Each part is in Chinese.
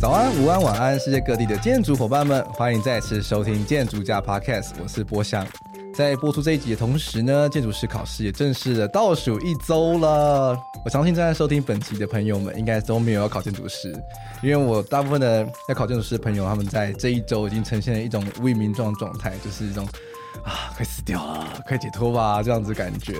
早安、午安、晚安，世界各地的建筑伙伴们，欢迎再次收听建筑家 Podcast，我是波翔。在播出这一集的同时呢，建筑师考试也正式的倒数一周了。我相信正在收听本集的朋友们，应该都没有要考建筑师，因为我大部分的要考建筑师的朋友，他们在这一周已经呈现了一种无以名状状态，就是一种啊，快死掉了，快解脱吧这样子感觉。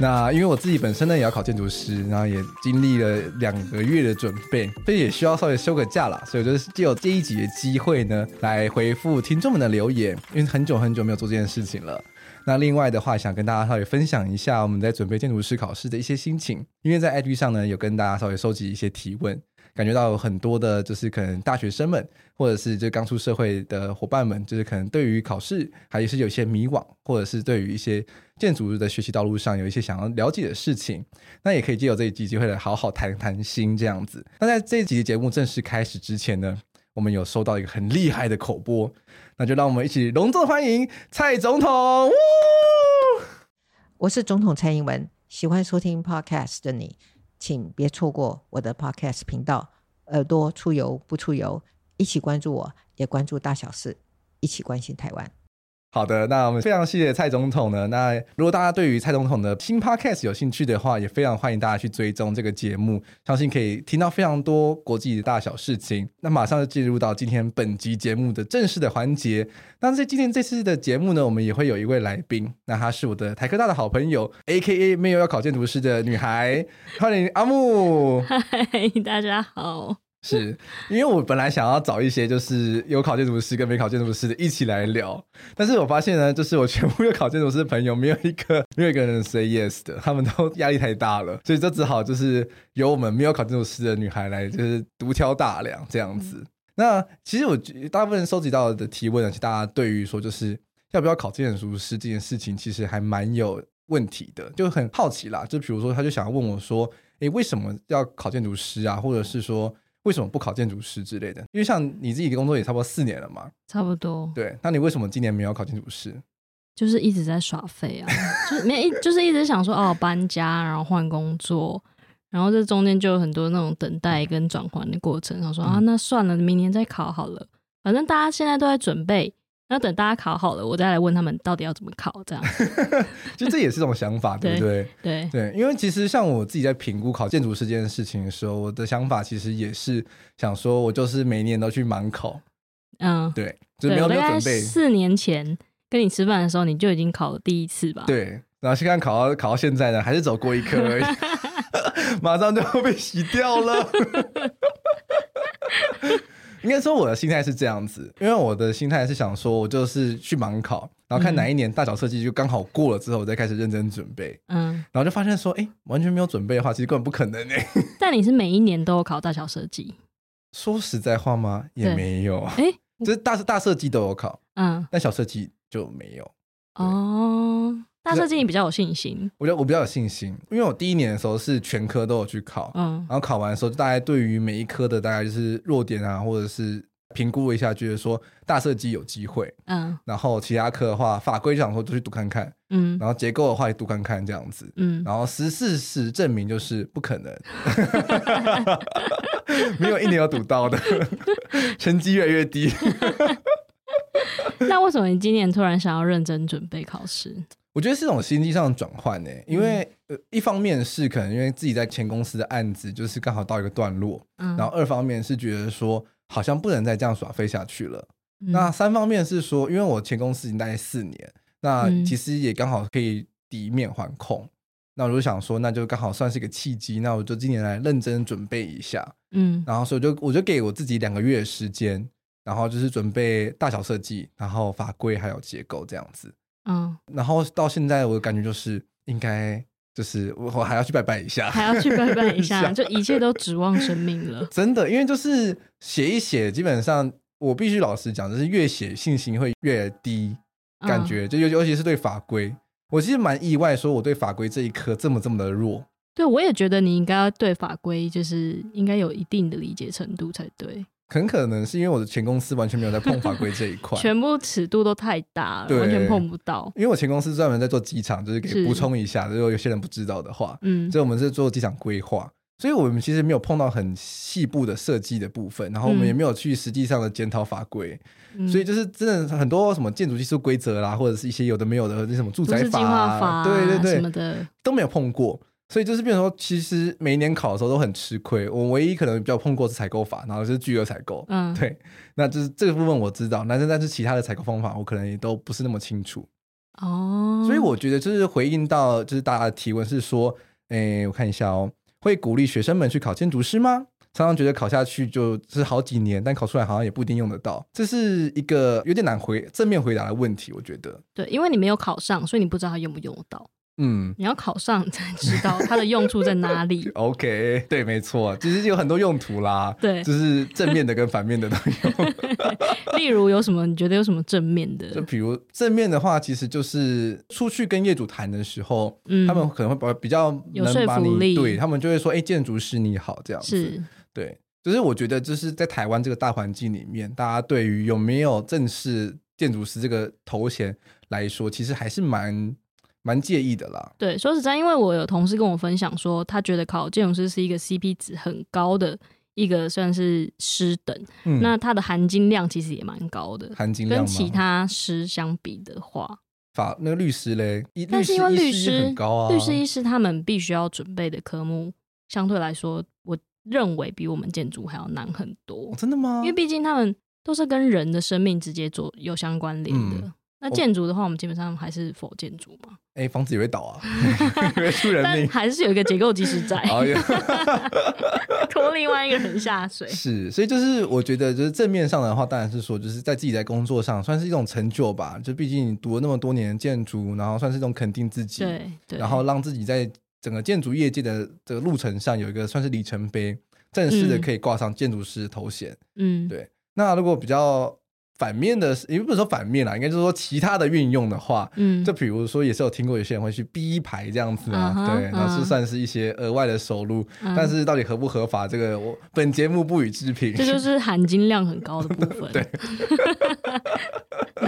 那因为我自己本身呢也要考建筑师，然后也经历了两个月的准备，所以也需要稍微休个假啦。所以我就是借有这一集的机会呢，来回复听众们的留言，因为很久很久没有做这件事情了。那另外的话，想跟大家稍微分享一下我们在准备建筑师考试的一些心情，因为在 IG 上呢有跟大家稍微收集一些提问。感觉到很多的，就是可能大学生们，或者是就刚出社会的伙伴们，就是可能对于考试还是有些迷惘，或者是对于一些建筑的学习道路上有一些想要了解的事情，那也可以借由这一集机会来好好谈谈心这样子。那在这一集节目正式开始之前呢，我们有收到一个很厉害的口播，那就让我们一起隆重欢迎蔡总统。我是总统蔡英文，喜欢收听 Podcast 的你。请别错过我的 Podcast 频道，耳朵出油不出油，一起关注我，也关注大小事，一起关心台湾。好的，那我们非常谢谢蔡总统呢。那如果大家对于蔡总统的新 podcast 有兴趣的话，也非常欢迎大家去追踪这个节目，相信可以听到非常多国际的大小事情。那马上就进入到今天本集节目的正式的环节。那在今天这次的节目呢，我们也会有一位来宾，那她是我的台科大的好朋友，AKA 没有要考建筑师的女孩，欢迎阿木。嗨，大家好。是因为我本来想要找一些就是有考建筑师跟没考建筑师的一起来聊，但是我发现呢，就是我全部有考建筑师的朋友，没有一个 没有一个人 say yes 的，他们都压力太大了，所以就只好就是由我们没有考建筑师的女孩来就是独挑大梁这样子。嗯、那其实我大部分收集到的提问呢，其实大家对于说就是要不要考建筑师这件事情，其实还蛮有问题的，就很好奇啦。就比如说，他就想要问我说，诶、欸，为什么要考建筑师啊？或者是说，为什么不考建筑师之类的？因为像你自己的工作也差不多四年了嘛，差不多。对，那你为什么今年没有考建筑师？就是一直在耍废啊，就是没一，就是一直想说哦，搬家，然后换工作，然后这中间就有很多那种等待跟转换的过程。然后说啊，那算了，明年再考好了，反正大家现在都在准备。那等大家考好了，我再来问他们到底要怎么考，这样。其实这也是一种想法，对不对？对对，因为其实像我自己在评估考建筑师这件事情的时候，我的想法其实也是想说，我就是每年都去盲考。嗯，对，就是没有没有准备。四年前跟你吃饭的时候，你就已经考了第一次吧？对，然后现在考到考到现在呢，还是走过一科而已，马上就要被洗掉了。应该说我的心态是这样子，因为我的心态是想说，我就是去盲考，然后看哪一年大小设计就刚好过了之后，我再开始认真准备。嗯，然后就发现说，哎，完全没有准备的话，其实根本不可能哎。但你是每一年都有考大小设计？说实在话吗？也没有。哎，就是大大设计都有考，嗯，但小设计就没有。哦。大设计你比较有信心，我觉得我比较有信心，因为我第一年的时候是全科都有去考，嗯，然后考完的时候，大概对于每一科的大概就是弱点啊，或者是评估一下，觉得说大设计有机会，嗯，然后其他科的话，法规就想说就去读看看，嗯，然后结构的话也读看看这样子，嗯，然后实事实证明就是不可能，没有一年有读到的，成绩越来越低。那为什么你今年突然想要认真准备考试？我觉得是种心境上的转换呢，因为呃，一方面是可能因为自己在前公司的案子就是刚好到一个段落，嗯，然后二方面是觉得说好像不能再这样耍废下去了，嗯，那三方面是说，因为我前公司已经待四年，那其实也刚好可以抵面还控，嗯，那我就想说，那就刚好算是一个契机，那我就今年来认真准备一下，嗯，然后所以就我就给我自己两个月的时间，然后就是准备大小设计，然后法规还有结构这样子。嗯，然后到现在我的感觉就是应该就是我我还要去拜拜一下，还要去拜拜一下，就一切都指望生命了。真的，因为就是写一写，基本上我必须老实讲，就是越写信心会越低，感觉、嗯、就尤尤其是对法规，我其实蛮意外，说我对法规这一科这么这么的弱。对，我也觉得你应该要对法规就是应该有一定的理解程度才对。很可能是因为我的前公司完全没有在碰法规这一块，全部尺度都太大了，完全碰不到。因为我前公司专门在做机场，就是给补充一下，如果有些人不知道的话，嗯，所以我们是做机场规划，所以我们其实没有碰到很细部的设计的部分，然后我们也没有去实际上的检讨法规，嗯、所以就是真的很多什么建筑技术规则啦，或者是一些有的没有的那什么住宅法、啊法啊、对对对什么的都没有碰过。所以就是变成说，其实每一年考的时候都很吃亏。我唯一可能比较碰过是采购法，然后就是巨额采购。嗯，对，那就是这个部分我知道，但是但是其他的采购方法我可能也都不是那么清楚。哦，所以我觉得就是回应到就是大家的提问是说，诶，我看一下哦，会鼓励学生们去考建筑师吗？常常觉得考下去就是好几年，但考出来好像也不一定用得到，这是一个有点难回正面回答的问题。我觉得，对，因为你没有考上，所以你不知道它用不用得到。嗯，你要考上才知道它的用处在哪里。OK，对，没错，其实有很多用途啦。对，就是正面的跟反面的都有。例如有什么？你觉得有什么正面的？就比如正面的话，其实就是出去跟业主谈的时候，嗯，他们可能会比较有说服力，对他们就会说：“哎、欸，建筑师你好。”这样子。是，对，就是我觉得就是在台湾这个大环境里面，大家对于有没有正式建筑师这个头衔来说，其实还是蛮。蛮介意的啦。对，说实在，因为我有同事跟我分享说，他觉得考建筑师是一个 CP 值很高的一个算是师等，嗯、那它的含金量其实也蛮高的。含金量跟其他师相比的话，法那个律师嘞，但是因为律师很高啊，律师、医师他们必须要准备的科目，相对来说，我认为比我们建筑还要难很多。哦、真的吗？因为毕竟他们都是跟人的生命直接做有相关联的。嗯那建筑的话，我们基本上还是否建筑嘛？哎、欸，房子也会倒啊，会出人命，但还是有一个结构技师在，拖另外一个人下水。是，所以就是我觉得，就是正面上的话，当然是说，就是在自己在工作上算是一种成就吧。就毕竟你读了那么多年的建筑，然后算是一种肯定自己，对，对，然后让自己在整个建筑业界的这个路程上有一个算是里程碑，正式的可以挂上建筑师的头衔。嗯，对。那如果比较。反面的，也不是说反面啦，应该就是说其他的运用的话，嗯，就比如说也是有听过有些人会去 B 牌这样子啊，uh 对，那是算是一些额外的收入，uh. 但是到底合不合法，这个我本节目不予置评。这就是含金量很高的部分，对，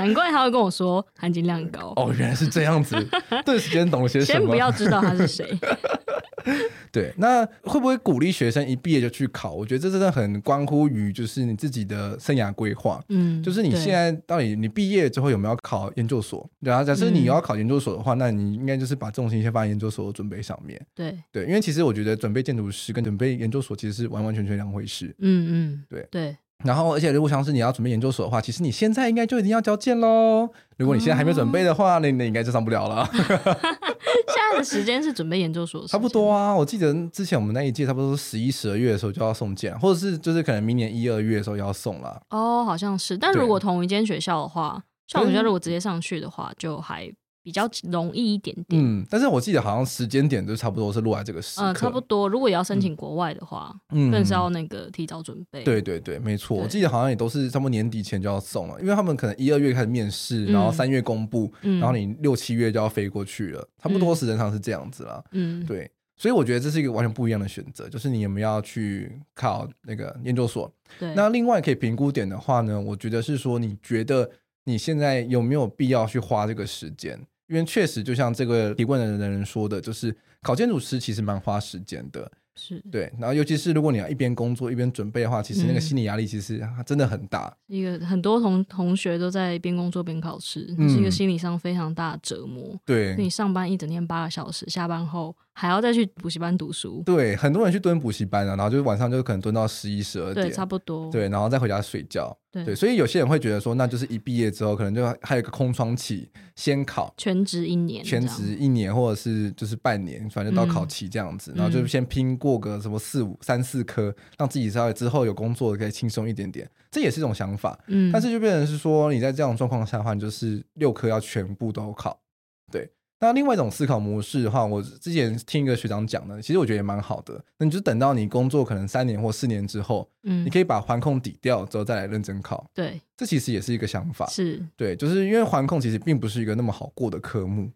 难怪他会跟我说含金量很高。哦，原来是这样子，顿时间懂了些什么？先不要知道他是谁。对，那会不会鼓励学生一毕业就去考？我觉得这真的很关乎于就是你自己的生涯规划。嗯，就是你现在到底你毕业之后有没有考研究所？然后假设你要考研究所的话，嗯、那你应该就是把重心先放在研究所的准备上面。对对，因为其实我觉得准备建筑师跟准备研究所其实是完完全全两回事。嗯嗯，对对。然后，而且如果像是你要准备研究所的话，其实你现在应该就已经要交件喽。如果你现在还没准备的话，那、哦、那应该就上不了了。现在的时间是准备研究所，差不多啊。我记得之前我们那一届差不多是十一、十二月的时候就要送件，或者是就是可能明年一二月的时候要送了。哦，好像是。但如果同一间学校的话，像我们学校如果直接上去的话，就还。比较容易一点点，嗯，但是我记得好像时间点都差不多是落在这个时刻，嗯，差不多。如果也要申请国外的话，嗯，更是要那个提早准备。对对对，没错。我记得好像也都是差不多年底前就要送了，因为他们可能一二月开始面试，嗯、然后三月公布，嗯、然后你六七月就要飞过去了，差不多时间上是这样子啦。嗯，对。所以我觉得这是一个完全不一样的选择，就是你有没有要去考那个研究所？对。那另外可以评估点的话呢，我觉得是说，你觉得你现在有没有必要去花这个时间？因为确实，就像这个提问的人说的，就是考建筑师其实蛮花时间的。是对，然后尤其是如果你要一边工作一边准备的话，其实那个心理压力其实真的很大。嗯、一个很多同同学都在边工作边考试，嗯、是一个心理上非常大的折磨。对，你上班一整天八个小时，下班后还要再去补习班读书。对，很多人去蹲补习班啊，然后就是晚上就可能蹲到十一、十二点，对，差不多。对，然后再回家睡觉。对，对，所以有些人会觉得说，那就是一毕业之后，可能就还有一个空窗期，先考全职一年，全职一年，或者是就是半年，反正到考期这样子，嗯、然后就先拼过个什么四五三四科，让自己稍微之后有工作可以轻松一点点，这也是一种想法。嗯，但是就变成是说，你在这样状况下的话，你就是六科要全部都考，对。那另外一种思考模式的话，我之前听一个学长讲的，其实我觉得也蛮好的。那你就等到你工作可能三年或四年之后，嗯，你可以把环控抵掉之后再来认真考。对，这其实也是一个想法。是，对，就是因为环控其实并不是一个那么好过的科目。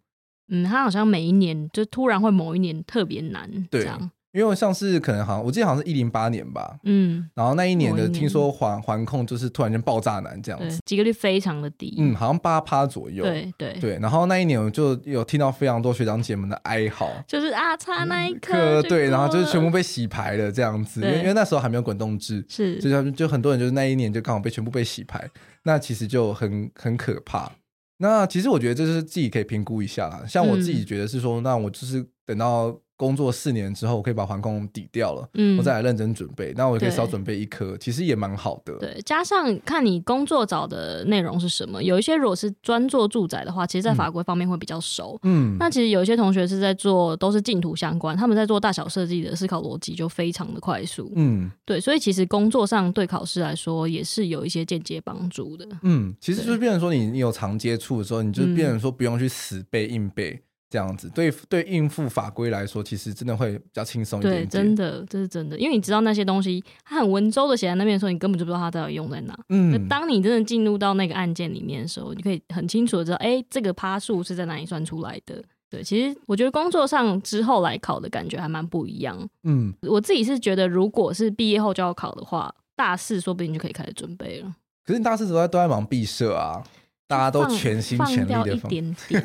嗯，它好像每一年就突然会某一年特别难。对，因为像是可能好像我记得好像是一零八年吧，嗯，然后那一年的听说环环控就是突然间爆炸难这样子，，及格率非常的低。嗯，好像八趴左右，对对，对，然后那一年我就有听到非常多学长姐们的哀嚎。就是啊，差那一课科就对，然后就是全部被洗牌了这样子，因为因为那时候还没有滚动制，是。就就就很多人就是那一年就刚好被全部被洗牌，那其实就很很可怕。那其实我觉得这是自己可以评估一下啦。像我自己觉得是说，嗯、那我就是等到工作四年之后，我可以把环控抵掉了，嗯我再来认真准备。那我可以少准备一科，其实也蛮好的。对，加上看你工作找的内容是什么，有一些如果是专做住宅的话，其实在法规方面会比较熟。嗯，那其实有一些同学是在做都是净土相关，他们在做大小设计的思考逻辑就非常的快速。嗯对，所以其实工作上对考试来说也是有一些间接帮助的。嗯，其实就是变成说你你有常接触的时候，你就变成说不用去死背硬背。这样子对对应付法规来说，其实真的会比较轻松一点点。对，真的这是真的，因为你知道那些东西，它很文绉的写在那边的时候，你根本就不知道它到底用在哪。嗯，当你真的进入到那个案件里面的时候，你可以很清楚的知道，哎，这个趴数是在哪里算出来的。对，其实我觉得工作上之后来考的感觉还蛮不一样。嗯，我自己是觉得，如果是毕业后就要考的话，大四说不定就可以开始准备了。可是你大四都在都在忙毕设啊。大家都全心全力的放掉一点点，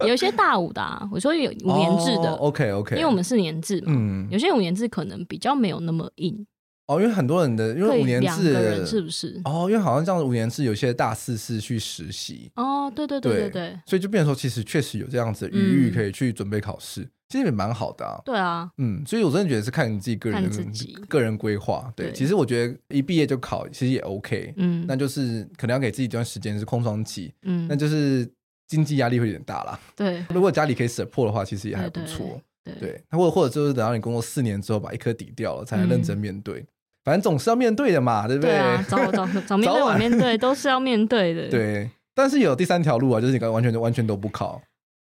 有一些大五的、啊，我说有五年制的、oh,，OK OK，因为我们是年制嘛，嗯，有些五年制可能比较没有那么硬。哦，因为很多人的，因为五年制是不是？哦，因为好像这样五年制，有些大四是去实习。哦，对对对对对，对，所以就变成说，其实确实有这样子的余裕可以去准备考试，嗯、其实也蛮好的啊。对啊，嗯，所以我真的觉得是看你自己个人的个人规划。对，对，其实我觉得一毕业就考，其实也 OK。嗯，那就是可能要给自己一段时间是空窗期。嗯，那就是经济压力会有点大啦。对，如果家里可以 support 的话，其实也还不错。对，或者或者就是等到你工作四年之后，把一颗抵掉了，才能认真面对。嗯反正总是要面对的嘛，对不对？对啊，早早 早面对晚面对都是要面对的。对，但是有第三条路啊，就是你完全完全都不考。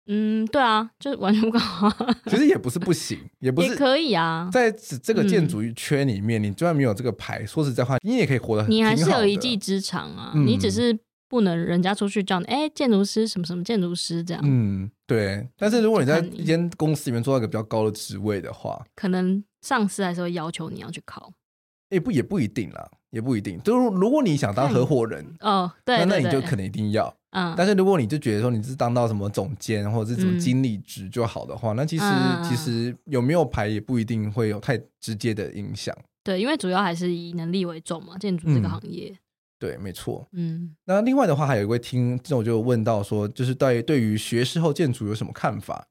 嗯，对啊，就是完全不考。其实也不是不行，也不是也可以啊。在这个建筑圈里面，嗯、你就算没有这个牌，说实在话，你也可以活得很。你还是有一技之长啊，嗯、你只是不能人家出去叫你，哎，建筑师什么什么建筑师这样。嗯，对。但是如果你在一间公司里面做到一个比较高的职位的话，可能上司还是会要求你要去考。也不也不一定啦，也不一定。就是如果你想当合伙人，哦，对，那那你就可能一定要。嗯，但是如果你就觉得说你是当到什么总监或者是什么经理职就好的话，那其实其实有没有牌也不一定会有太直接的影响。对，因为主要还是以能力为重嘛，建筑这个行业。对，没错。嗯，那另外的话，还有一位听众就问到说，就是对对于学士后建筑有什么看法？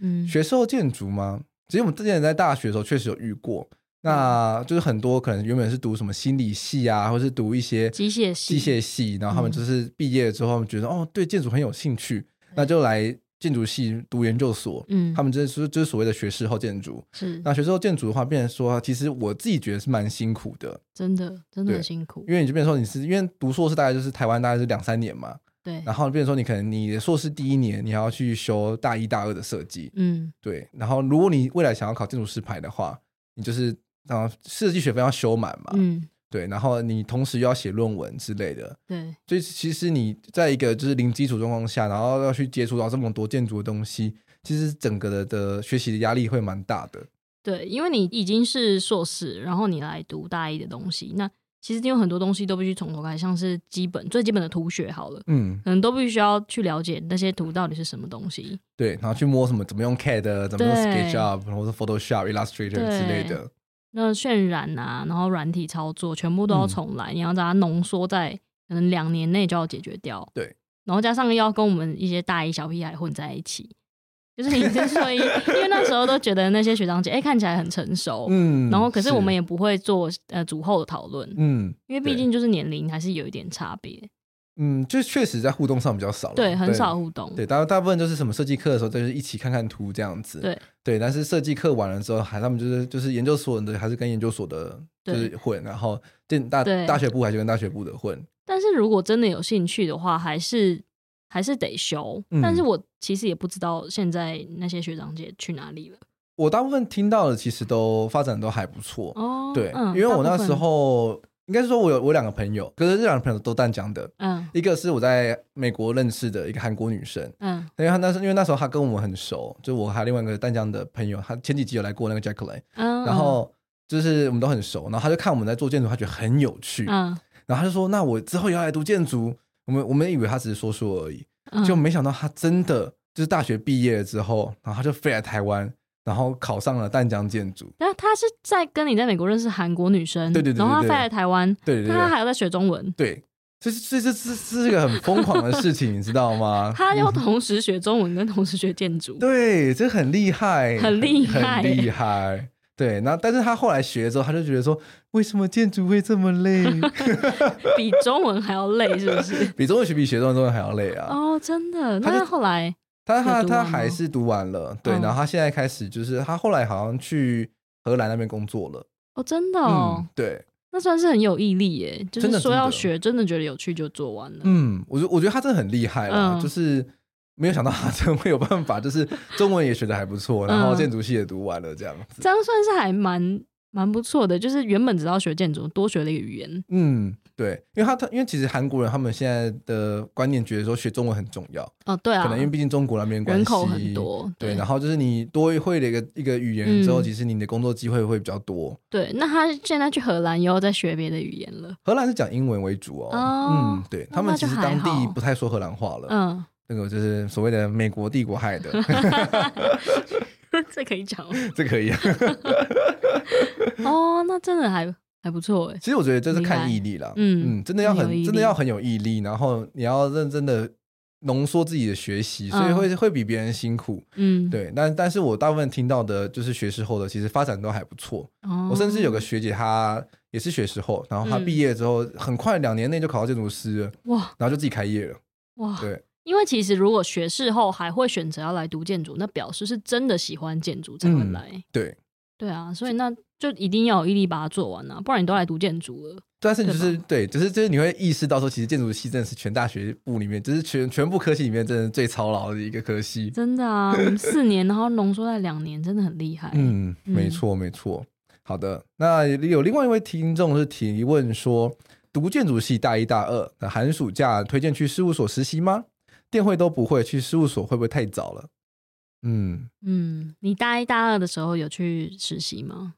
嗯，学士后建筑吗？其实我们之前在大学的时候确实有遇过。那就是很多可能原本是读什么心理系啊，或是读一些机械系、机械系，然后他们就是毕业之后，他们觉得、嗯、哦，对建筑很有兴趣，那就来建筑系读研究所。嗯，他们就是就是所谓的学士后建筑。是，那学士后建筑的话，变成说，其实我自己觉得是蛮辛苦的，真的，真的很辛苦。因为你就变成说，你是因为读硕士大概就是台湾大概是两三年嘛，对，然后变成说，你可能你的硕士第一年你还要去修大一大二的设计，嗯，对，然后如果你未来想要考建筑师牌的话，你就是。然后设计学分要修满嘛，嗯，对，然后你同时又要写论文之类的，对，所以其实你在一个就是零基础状况下，然后要去接触到这么多建筑的东西，其实整个的的学习的压力会蛮大的。对，因为你已经是硕士，然后你来读大一的东西，那其实你有很多东西都必须从头开始，像是基本最基本的图学好了，嗯，可能都必须要去了解那些图到底是什么东西，对，然后去摸什么怎么用 CAD，怎么用 SketchUp 或者 Photoshop、Illustrator 之类的。那渲染啊，然后软体操作全部都要重来，嗯、你要把它浓缩在可能两年内就要解决掉。对，然后加上要跟我们一些大一小屁孩混在一起，就是你之所以，因为那时候都觉得那些学长姐哎、欸、看起来很成熟，嗯，然后可是我们也不会做呃组后的讨论，嗯，因为毕竟就是年龄还是有一点差别。嗯，就确实在互动上比较少了，对，很少互动。对，大大部分就是什么设计课的时候，就是一起看看图这样子。对对，但是设计课完了之后，还他们就是就是研究所的，还是跟研究所的，就是混，然后电大大学部还是跟大学部的混。但是如果真的有兴趣的话，还是还是得修。嗯、但是我其实也不知道现在那些学长姐去哪里了。我大部分听到的其实都发展都还不错哦。对，嗯、因为我那时候。应该是说我有我两个朋友，可是这两个朋友都淡江的。嗯，一个是我在美国认识的一个韩国女生。嗯，因为她那时因为那时候她跟我们很熟，就我还有另外一个淡江的朋友，她前几集有来过那个 Jacqueline。嗯，然后就是我们都很熟，然后她就看我们在做建筑，她觉得很有趣。嗯，然后她就说：“那我之后也要来读建筑。”我们我们以为她只是说说而已，就没想到她真的。就是大学毕业了之后，然后她就飞来台湾，然后考上了淡江建筑。那他是在跟你在美国认识韩国女生，对对对，然后他飞来台湾，对对，他还要在学中文，对，这这这这这是一个很疯狂的事情，你知道吗？他要同时学中文跟同时学建筑，对，这很厉害，很厉害，很厉害。对，然后但是他后来学了之后，他就觉得说，为什么建筑会这么累？比中文还要累，是不是？比中文学比学中文还要累啊！哦，真的。那后来。但他他还是读完了，对，然后他现在开始就是他后来好像去荷兰那边工作了。哦，真的哦，对，那算是很有毅力耶，就是说要学，真的觉得有趣就做完了。嗯，我觉我觉得他真的很厉害了，就是没有想到他 真的会有办法，就是中文也学的还不错，然后建筑系也读完了这样子，这样算是还蛮蛮不错的，就是原本只要学建筑，多学了一个语言。嗯。对，因为他他因为其实韩国人他们现在的观念觉得说学中文很重要哦，对啊，可能因为毕竟中国那边人口很多，对，对，然后就是你多会了一个一个语言之后，嗯、其实你的工作机会会比较多。对，那他现在去荷兰以后再学别的语言了。荷兰是讲英文为主哦，哦嗯，对他们其实当地不太说荷兰话了，嗯，那个就是所谓的美国帝国害的，这可以讲吗？这可以啊，哦，那真的还。还不错哎，其实我觉得这是看毅力啦，嗯嗯，真的要很真的要很有毅力，然后你要认真的浓缩自己的学习，所以会会比别人辛苦，嗯，对。但但是我大部分听到的就是学士后的，其实发展都还不错。哦我甚至有个学姐，她也是学士后，然后她毕业之后很快两年内就考到建筑师了，哇，然后就自己开业了，哇，对。因为其实如果学士后还会选择要来读建筑，那表示是真的喜欢建筑才会来，对。对啊，所以那就一定要有毅力把它做完啊，不然你都来读建筑了。但是你就是对，只，就是就是你会意识到说，其实建筑系真的是全大学部里面，就是全全部科系里面，真的最操劳的一个科系。真的啊，四年然后浓缩在两年，真的很厉害。嗯，没错没错。好的，那有另外一位听众是提问说，读建筑系大一大二的寒暑假推荐去事务所实习吗？电会都不会，去事务所会不会太早了？嗯嗯，你大一大二的时候有去实习吗？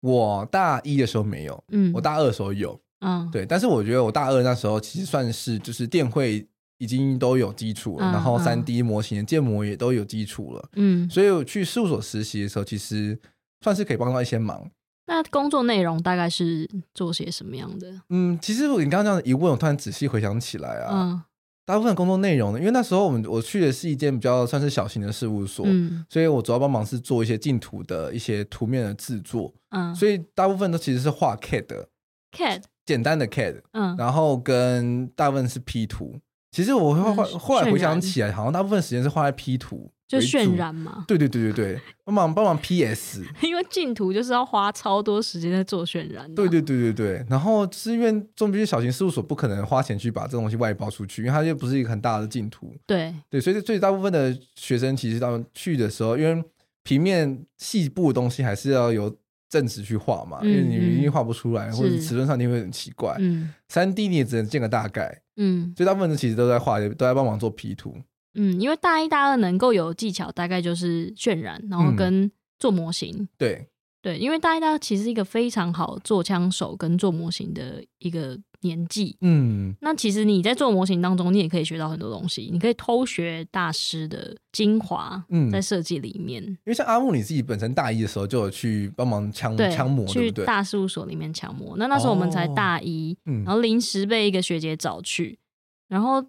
我大一的时候没有，嗯，我大二的时候有，嗯，对，但是我觉得我大二那时候其实算是就是电绘已经都有基础了，嗯、然后三 D 模型的建模也都有基础了，嗯，所以我去事务所实习的时候，其实算是可以帮到一些忙。那工作内容大概是做些什么样的？嗯，其实你刚刚这样一问，我突然仔细回想起来啊。嗯大部分工作内容呢，因为那时候我们我去的是一间比较算是小型的事务所，嗯，所以我主要帮忙是做一些净土的一些图面的制作，嗯，所以大部分都其实是画 CAD，CAD 简单的 CAD，嗯，然后跟大部分是 P 图。其实我会画，嗯、后来回想起来，好像大部分时间是画在 P 图。就渲染嘛，对对对对对，帮忙帮忙 PS，因为竞图就是要花超多时间在做渲染。对对对对对，然后是因为中必须小型事务所不可能花钱去把这东西外包出去，因为它又不是一个很大的竞图。对对，所以最大部分的学生其实到去的时候，因为平面细部的东西还是要由正职去画嘛，嗯、因为你一定画不出来，嗯、或者尺寸上你会很奇怪。嗯，三 D 你也只能建个大概。嗯，所以大部分的其实都在画，都在帮忙做 P 图。嗯，因为大一、大二能够有技巧，大概就是渲染，然后跟做模型。嗯、对对，因为大一、大二其实是一个非常好做枪手跟做模型的一个年纪。嗯，那其实你在做模型当中，你也可以学到很多东西，你可以偷学大师的精华。嗯，在设计里面、嗯，因为像阿木你自己本身大一的时候就有去帮忙枪对枪模？去大事务所里面枪模。那那时候我们才大一，然后临时被一个学姐找去，然后。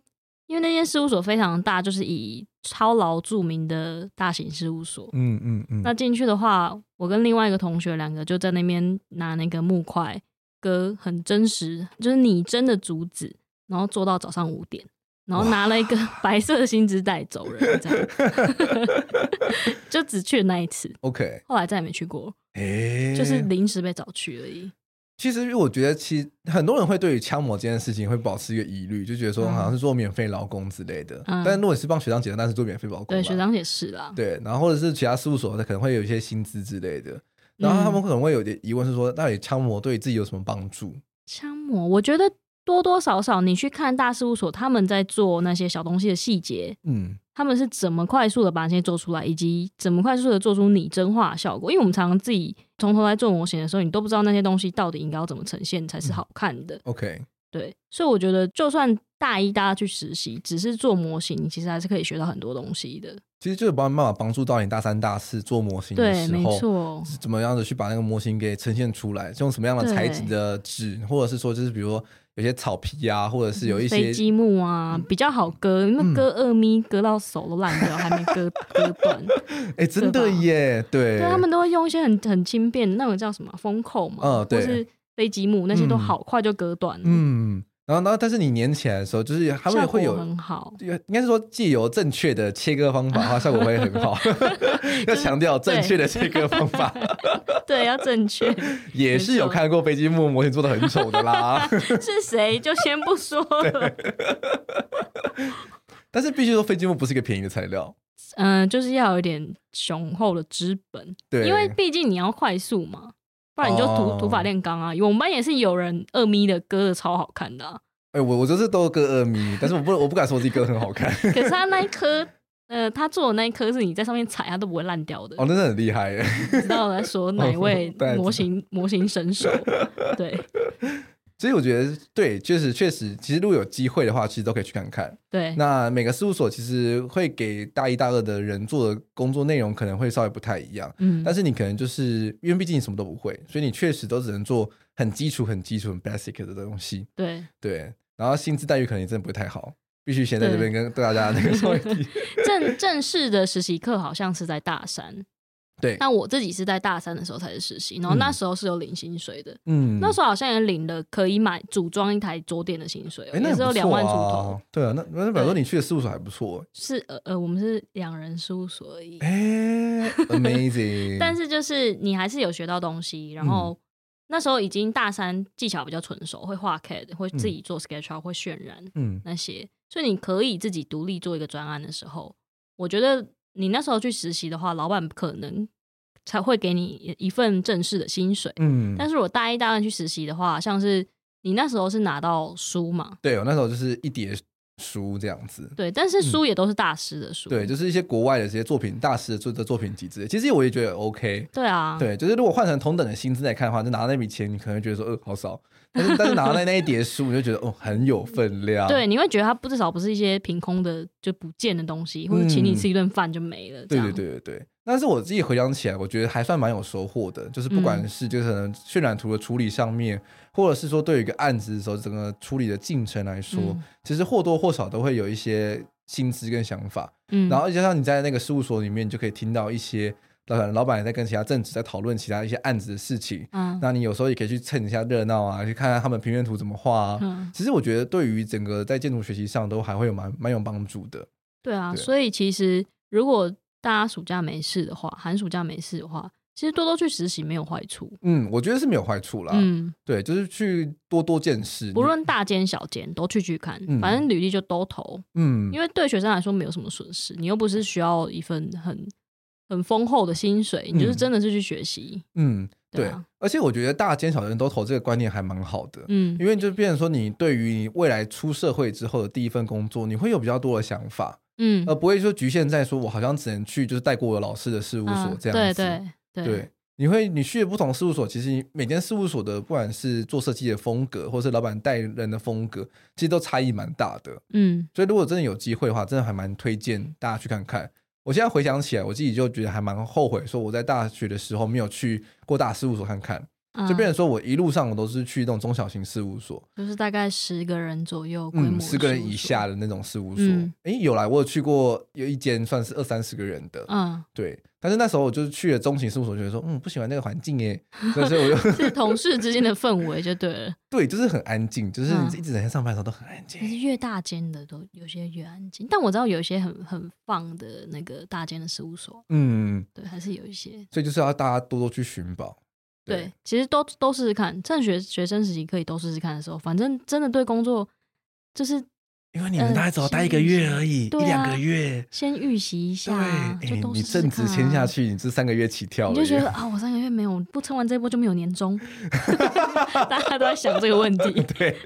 因为那间事务所非常大，就是以超劳著名的大型事务所。嗯嗯嗯。那进去的话，我跟另外一个同学两个就在那边拿那个木块割很真实，就是拟真的竹子，然后做到早上五点，然后拿了一个 白色的薪资袋走人，这样。就只去了那一次。OK。后来再也没去过。欸、就是临时被找去而已。其实，我觉得，其实很多人会对于枪模这件事情会保持一个疑虑，就觉得说好像是做免费劳工之类的。嗯、但如果你是帮学长姐，那是做免费劳工。对，学长姐是啦。对，然后或者是其他事务所，他可能会有一些薪资之类的。然后他们可能会有点疑问，是说到底枪模对自己有什么帮助？枪模，我觉得多多少少你去看大事务所，他们在做那些小东西的细节，嗯，他们是怎么快速的把那些做出来，以及怎么快速的做出拟真化效果。因为我们常常自己从头来做模型的时候，你都不知道那些东西到底应该要怎么呈现才是好看的。嗯、OK，对，所以我觉得就算大一大家去实习，只是做模型，你其实还是可以学到很多东西的。其实就是帮办法帮助到你大三、大四做模型的时候，对，没错，怎么样的去把那个模型给呈现出来，用什么样的材质的纸，或者是说就是比如说有些草皮啊，或者是有一些飞机木啊，嗯、比较好割，因为割二咪割到手都烂掉，还没割割断。哎、欸，真的耶，对，对他们都会用一些很很轻便那种叫什么风扣嘛，嗯，对，或是飞机木那些都好快就割断了，嗯。嗯然后，然后，但是你粘起来的时候，就是他们会有很好，应该是说借由正确的切割方法的话，效果会很好。要强调正确的切割方法，对，要正确。也是有看过飞机木模型做的很丑的啦。是谁就先不说了。但是必须说，飞机木不是一个便宜的材料。嗯、呃，就是要有一点雄厚的资本。对，因为毕竟你要快速嘛。不然你就土土法炼钢啊！我们班也是有人二咪的割的超好看的、啊。哎、欸，我我就是都割二咪，但是我不 我不敢说自己割的很好看。可是他那一颗，呃，他做的那一颗是你在上面踩，它都不会烂掉的。哦，真的很厉害耶！知道我在说 哪一位模型模型神手？对。所以我觉得，对，确实确实，其实如果有机会的话，其实都可以去看看。对，那每个事务所其实会给大一、大二的人做的工作内容可能会稍微不太一样。嗯，但是你可能就是因为毕竟你什么都不会，所以你确实都只能做很基础、很基础、很 basic 的东西。对对，然后薪资待遇可能也真的不会太好，必须先在这边跟大家那个说一。正正式的实习课好像是在大三。对，那我自己是在大三的时候才是实习，然后那时候是有领薪水的。嗯，那时候好像也领了可以买组装一台桌垫的薪水，欸、那也是有两万出头。对啊，那那表示说你去的事务所还不错。是呃呃，我们是两人事务所而已。哎、欸、，amazing！但是就是你还是有学到东西，然后、嗯、那时候已经大三，技巧比较纯熟，会画 CAD，会自己做 SketchUp，会渲染，嗯，那些，所以你可以自己独立做一个专案的时候，我觉得。你那时候去实习的话，老板可能才会给你一份正式的薪水。嗯，但是我大一、大二去实习的话，像是你那时候是拿到书嘛？对，我那时候就是一叠书这样子。对，但是书也都是大师的书。嗯、对，就是一些国外的这些作品，大师的作的作品集之类。其实我也觉得 OK。对啊，对，就是如果换成同等的薪资来看的话，就拿到那笔钱，你可能会觉得说，呃，好少。但是，但是拿到那那一叠书，你就觉得哦，很有分量。对，你会觉得它不至少不是一些凭空的就不见的东西，或者请你吃一顿饭就没了。对、嗯、对对对对。但是我自己回想起来，我觉得还算蛮有收获的。就是不管是就是可能渲染图的处理上面，嗯、或者是说对于一个案子的时候整个处理的进程来说，嗯、其实或多或少都会有一些心思跟想法。嗯。然后加上你在那个事务所里面，你就可以听到一些。老板老板也在跟其他正职在讨论其他一些案子的事情，嗯，那你有时候也可以去蹭一下热闹啊，去看看他们平面图怎么画啊。嗯，其实我觉得对于整个在建筑学习上都还会有蛮蛮有帮助的。对啊，对，所以其实如果大家暑假没事的话，寒暑假没事的话，其实多多去实习没有坏处。嗯，我觉得是没有坏处啦。嗯，对，就是去多多见识，不论大间小间都去去看，嗯，反正履历就都投。嗯，因为对学生来说没有什么损失，你又不是需要一份很。很丰厚的薪水，你就是真的是去学习。嗯，对，对啊，而且我觉得大间小人都投这个观念还蛮好的。嗯，因为就变成说，你对于你未来出社会之后的第一份工作，你会有比较多的想法。嗯，而不会说局限在说我好像只能去就是带过我老师的事务所这样子。啊、对对对，对，你会你去的不同事务所，其实每间事务所的不管是做设计的风格，或者是老板带人的风格，其实都差异蛮大的。嗯，所以如果真的有机会的话，真的还蛮推荐大家去看看。我现在回想起来，我自己就觉得还蛮后悔，说我在大学的时候没有去过大事务所看看，嗯、就变成说我一路上我都是去那种中小型事务所，就是大概十个人左右，嗯，十个人以下的那种事务所。哎、嗯，有来，我有去过，有一间算是二三十个人的，嗯，对。但是那时候我就是去了中型事务所，觉得说，嗯，不喜欢那个环境耶，所以我就是同事之间的氛围就对了。对，就是很安静，就是你一直在上班的时候都很安静。越大间的都有些越安静，但我知道有一些很很棒的那个大间的事务所，嗯，对，还是有一些。所以就是要大家多多去寻宝。对，其实都都试试看，趁学学生时期可以都试试看的时候，反正真的对工作就是。因为你们大概只要待一个月而已，一两个月，先预习一下。对，你正职签下去，你这三个月起跳了，你就觉得啊，我三个月没有不撑完这一波就没有年终，大家都在想这个问题。对，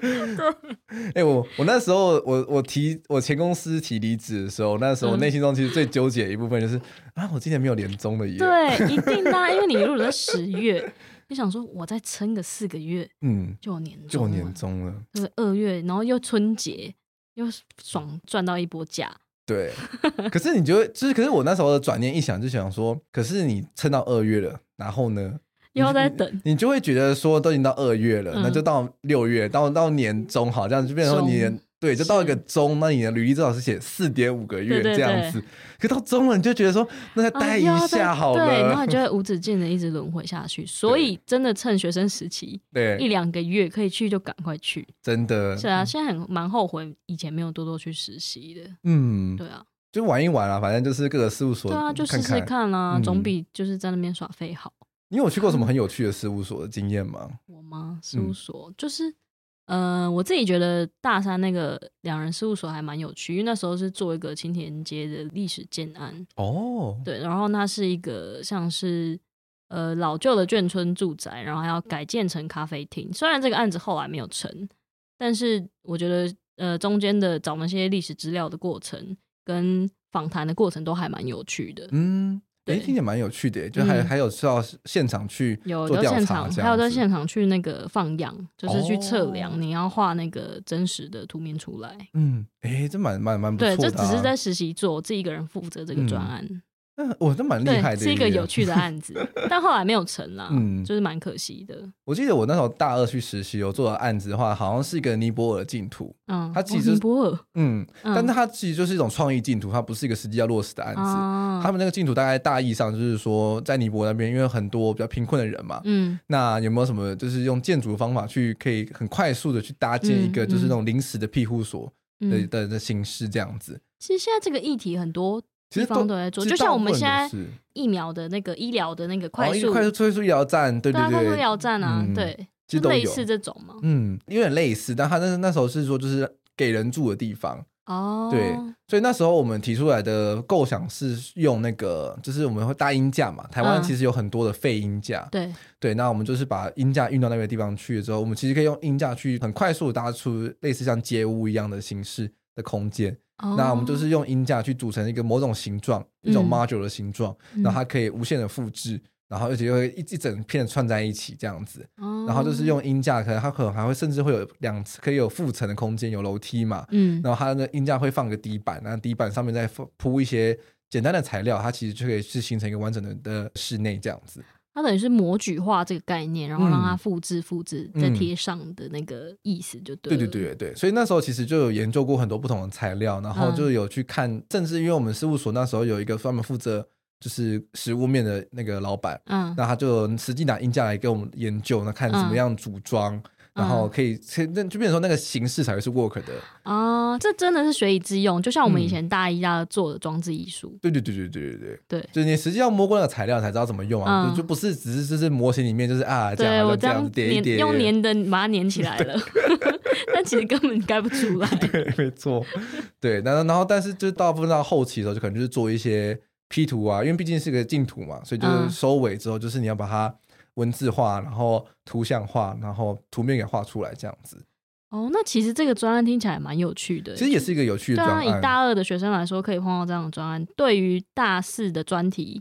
哎、欸，我我那时候我我提我前公司提离职的时候，那时候我内心中其实最纠结的一部分就是、嗯、啊，我今年没有年终了耶。对，一定的，因为你如果在十月，你想说我再撑个四个月，嗯，就年终，就年终了。就是，二月，然后又春节，又爽赚到一波假。对，可是你就会，就是可是我那时候的转念一想，就想说，可是你撑到二月了，然后呢，又要再等你，你就会觉得说，都已经到二月了，嗯、那就到六月，到到年终，好，这样就变成说你。对，就到一个中，那你的履历至少是写四点五个月这样子。可到中了，你就觉得说，那再待一下好了。对，然后你 就会无止境的一直轮回下去。所以真的趁学生时期，对一两个月可以去就赶快去。真的是啊，现在很蛮后悔以前没有多多去实习的。嗯，对啊，就玩一玩啊，反正就是各个事务所。对啊，就试试看啊，总比就是在那边耍废好。你有去过什么很有趣的事务所的经验吗？我吗？事务所就是。呃，我自己觉得大三那个两人事务所还蛮有趣，因为那时候是做一个青田街的历史建案哦，对，然后那是一个像是呃老旧的眷村住宅，然后还要改建成咖啡厅。虽然这个案子后来没有成，但是我觉得呃中间的找那些历史资料的过程跟访谈的过程都还蛮有趣的，嗯。哎，听起来蛮有趣的，就还、嗯、还有是要现场去有到现场，还有在现场去那个放样，就是去测量，哦、你要画那个真实的图面出来。嗯，哎，这蛮蛮蛮不错的、啊。对，这只是在实习做，我自己一个人负责这个专案。嗯嗯，我都蛮厉害的，是一个有趣的案子，但后来没有成啦，嗯，就是蛮可惜的。我记得我那时候大二去实习，有做的案子的话，好像是一个尼泊尔净土，嗯，它其实尼泊尔，嗯，但它其实就是一种创意净土，它不是一个实际要落实的案子。他们那个净土大概大意上就是说，在尼泊尔那边，因为很多比较贫困的人嘛，嗯，那有没有什么就是用建筑的方法去可以很快速的去搭建一个就是那种临时的庇护所的的的形式这样子？其实现在这个议题很多。地方都在做，就像我们现在疫苗的那个医疗的那个快速、哦、快速快速医疗站，对对对，快速医疗站啊，嗯、对，就类似这种嘛，嗯，有点类似，但他那那时候是说就是给人住的地方哦，对，所以那时候我们提出来的构想是用那个，就是我们会搭音架嘛，台湾其实有很多的废音架，嗯、对。对，那我们就是把音架运到那个地方去了之后，我们其实可以用音架去很快速搭出类似像街屋一样的形式的空间。那我们就是用音架去组成一个某种形状，一种 module 的形状，然后它可以无限的复制，然后而且又会一一整片串在一起这样子。然后就是用音架，可能它可能还会甚至会有两层，可以有负层的空间，有楼梯嘛。嗯。然后它的音架会放个底板，然后底板上面再铺一些简单的材料，它其实就可以是形成一个完整的的室内这样子。它等于是模具化这个概念，然后让它复制、复制再贴上的那个意思，就对。对对对对，所以那时候其实就有研究过很多不同的材料，然后就有去看，嗯、甚至因为我们事务所那时候有一个专门负责就是食物面的那个老板，嗯，那他就实际拿印架来给我们研究，那看怎么样组装。嗯然后可以，那就变成说那个形式才会是 work 的啊，这真的是学以致用，就像我们以前大一大二做的装置艺术。对对对对对对对，对，就是你实际要摸过那个材料才知道怎么用啊，就就不是只是就是模型里面就是啊这样我这样叠一叠，用粘的把它粘起来了，但其实根本盖不出来。对，没错，对，然后然后但是就大部分到后期的时候，就可能就是做一些 P 图啊，因为毕竟是个净土嘛，所以就是收尾之后，就是你要把它。文字化，然后图像化，然后图面给画出来，这样子。哦，那其实这个专案听起来蛮有趣的。其实也是一个有趣的专案。以大二的学生来说，可以碰到这样的专案，对于大四的专题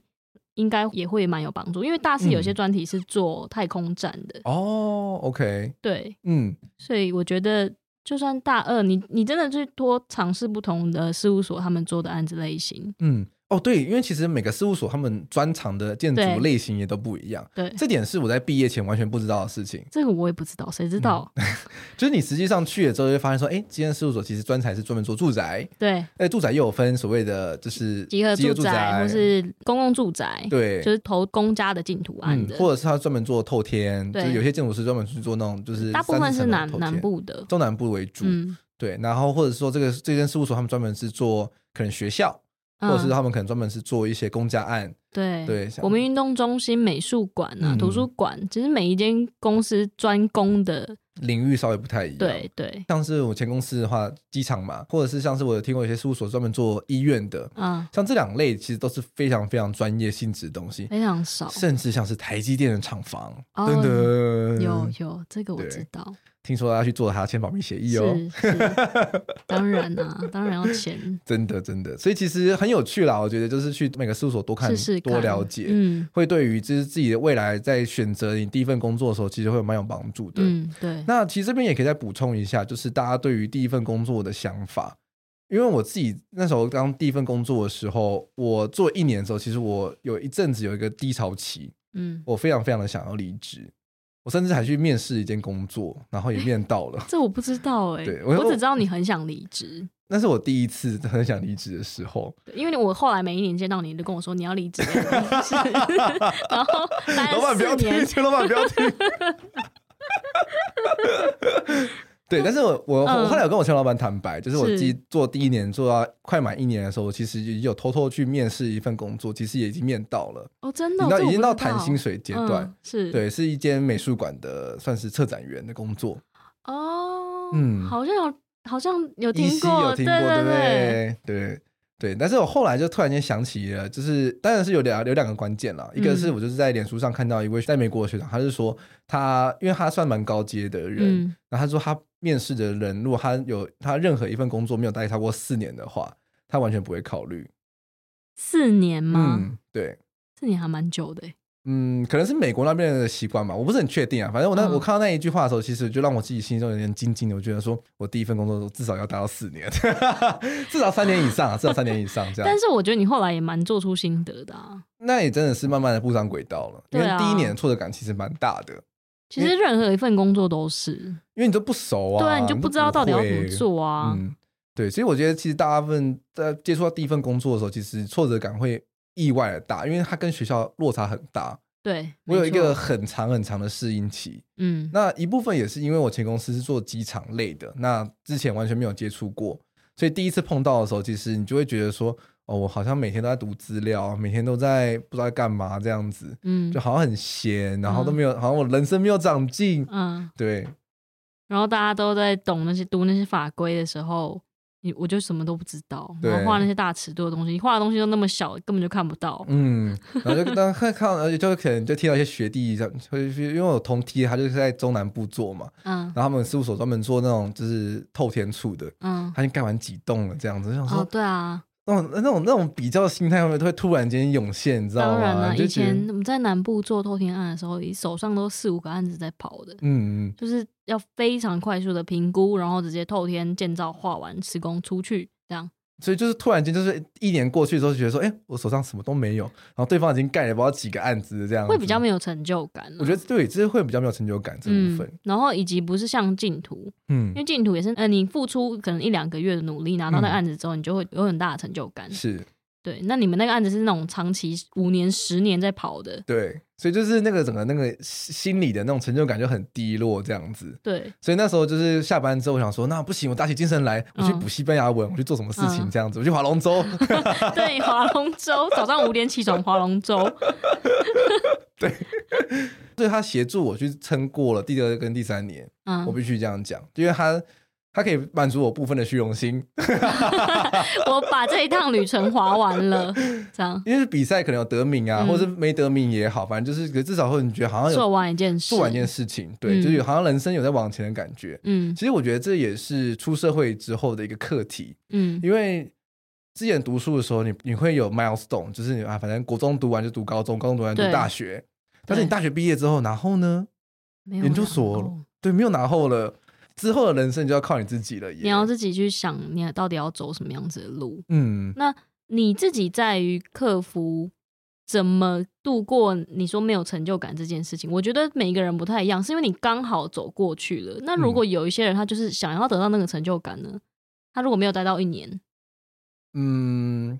应该也会蛮有帮助。因为大四有些专题是做太空站的。嗯、哦，OK。对，嗯。所以我觉得，就算大二，你你真的去多尝试不同的事务所他们做的案子类型，嗯。哦，对，因为其实每个事务所他们专长的建筑类型也都不一样。对，这点是我在毕业前完全不知道的事情。这个我也不知道，谁知道？嗯、就是你实际上去了之后，就会发现说，哎，这间事务所其实专才是专门做住宅。对，哎，住宅又有分所谓的就是集合住宅，或是公共住宅。对，就是投公家的净土案的、嗯，或者是他专门做透天。就是有些建筑师专门去做那种，就是大部分是南南部的，中南部为主。嗯、对，然后或者说这个这间事务所他们专门是做可能学校。或者是他们可能专门是做一些公家案，对对，国民运动中心、美术馆啊、图书馆，其实每一间公司专攻的领域稍微不太一样。对对，像是我前公司的话，机场嘛，或者是像是我有听过一些事务所专门做医院的，嗯，像这两类其实都是非常非常专业性质的东西，非常少，甚至像是台积电的厂房，哦、真的。有有这个我知道。听说要去做，还要签保密协议哦。是是，当然啊，当然要签。真的真的，所以其实很有趣啦。我觉得就是去每个事务所多看多了解，嗯，会对于就是自己的未来在选择你第一份工作的时候，其实会有蛮有帮助的。嗯，对。那其实这边也可以再补充一下，就是大家对于第一份工作的想法。因为我自己那时候刚第一份工作的时候，我做一年的时候，其实我有一阵子有一个低潮期，嗯，我非常非常的想要离职。我甚至还去面试一件工作，然后也面到了。这我不知道哎、欸，对我，我只知道你很想离职。那是我第一次很想离职的时候。因为我后来每一年见到你，都跟我说你要离职，然后老板不要听，老板不要听。对，但是我我我后来有跟我前老板坦白，就是我自己做第一年做到快满一年的时候，我其实已经有偷偷去面试一份工作，其实也已经面到了。哦，真的，已经已经到谈薪水阶段，是对，是一间美术馆的，算是策展员的工作。哦，嗯，好像有，好像有听过，有听过，对不对？对。对，但是我后来就突然间想起了，就是当然是有两有两个关键了，一个是我就是在脸书上看到一位在美国的学长，他是说他因为他算蛮高阶的人，嗯、然后他说他面试的人，如果他有他任何一份工作没有待超过四年的话，他完全不会考虑。四年吗？嗯，对，四年还蛮久的。嗯，可能是美国那边的习惯吧，我不是很确定啊。反正我那、嗯、我看到那一句话的时候，其实就让我自己心中有点惊惊的。我觉得说我第一份工作至少要待到四年，至少三年以上，啊至少三年以上这样。但是我觉得你后来也蛮做出心得的啊。那也真的是慢慢的步上轨道了，因为第一年挫折感其实蛮大的。其实任何一份工作都是，因为你都不熟啊，对啊，你就不知道到底要怎么做啊。嗯，对，所以我觉得其实大部分在接触到第一份工作的时候，其实挫折感会意外的大，因为它跟学校落差很大。对，我有一个很长很长的适应期，嗯，那一部分也是因为我前公司是做机场类的，那之前完全没有接触过，所以第一次碰到的时候，其实你就会觉得说，哦，我好像每天都在读资料，每天都在不知道在干嘛这样子，嗯，就好像很闲，然后都没有，嗯、好像我人生没有长进，嗯，对，然后大家都在懂那些读那些法规的时候。你我就什么都不知道，然后画那些大尺度的东西，你画的东西都那么小，根本就看不到。嗯，然后就 当看看，而且就可能就听到一些学弟这样，因为我同梯他就是在中南部做嘛，嗯，然后他们事务所专门做那种就是透天处的，嗯，他已经盖完几栋了这样子，说，哦，对啊。那种那种那种比较的心态会不会突然间涌现，你知道吗？当然了，以前我们在南部做透天案的时候，手上都四五个案子在跑的，嗯嗯，就是要非常快速的评估，然后直接透天建造画完施工出去这样。所以就是突然间，就是一年过去之后，就觉得说，哎、欸，我手上什么都没有，然后对方已经盖了不知道几个案子，这样会比较没有成就感。我觉得对，这是会比较没有成就感这部分。嗯、然后以及不是像净土，嗯，因为净土也是，呃，你付出可能一两个月的努力，拿到那个案子之后，你就会有很大的成就感。是。对，那你们那个案子是那种长期五年、十年在跑的，对，所以就是那个整个那个心理的那种成就感就很低落，这样子。对，所以那时候就是下班之后，我想说，那不行，我打起精神来，我去补西班牙文，我去做什么事情，这样子，我去划龙舟。对，划龙舟，早上五点起床划龙舟。对，所以他协助我去撑过了第二跟第三年，嗯，我必须这样讲，因为他。它可以满足我部分的虚荣心，我把这一趟旅程划完了，这样。因为比赛可能有得名啊，嗯、或者是没得名也好，反正就是，至少会你觉得好像有做完一件事，做完一件事情，对，嗯、就是好像人生有在往前的感觉。嗯，其实我觉得这也是出社会之后的一个课题。嗯，因为之前读书的时候，你你会有 milestone，就是你啊，反正国中读完就读高中，高中读完就读大学。但是你大学毕业之后，然后呢？研究所，对，没有然后了。之后的人生就要靠你自己了，你要自己去想，你到底要走什么样子的路。嗯，那你自己在于克服怎么度过你说没有成就感这件事情，我觉得每一个人不太一样，是因为你刚好走过去了。那如果有一些人他就是想要得到那个成就感呢？他如果没有待到一年，嗯，